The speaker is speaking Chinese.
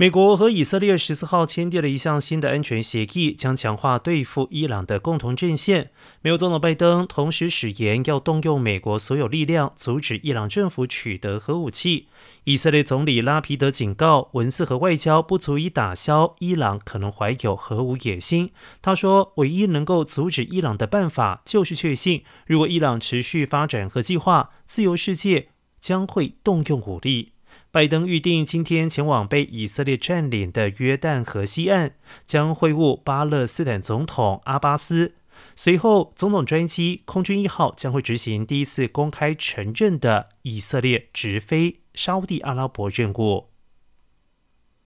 美国和以色列十四号签订了一项新的安全协议，将强化对付伊朗的共同阵线。美国总统拜登同时誓言要动用美国所有力量，阻止伊朗政府取得核武器。以色列总理拉皮德警告，文字和外交不足以打消伊朗可能怀有核武野心。他说，唯一能够阻止伊朗的办法，就是确信，如果伊朗持续发展核计划，自由世界将会动用武力。拜登预定今天前往被以色列占领的约旦河西岸，将会晤巴勒斯坦总统阿巴斯。随后，总统专机空军一号将会执行第一次公开承认的以色列直飞沙地阿拉伯任务。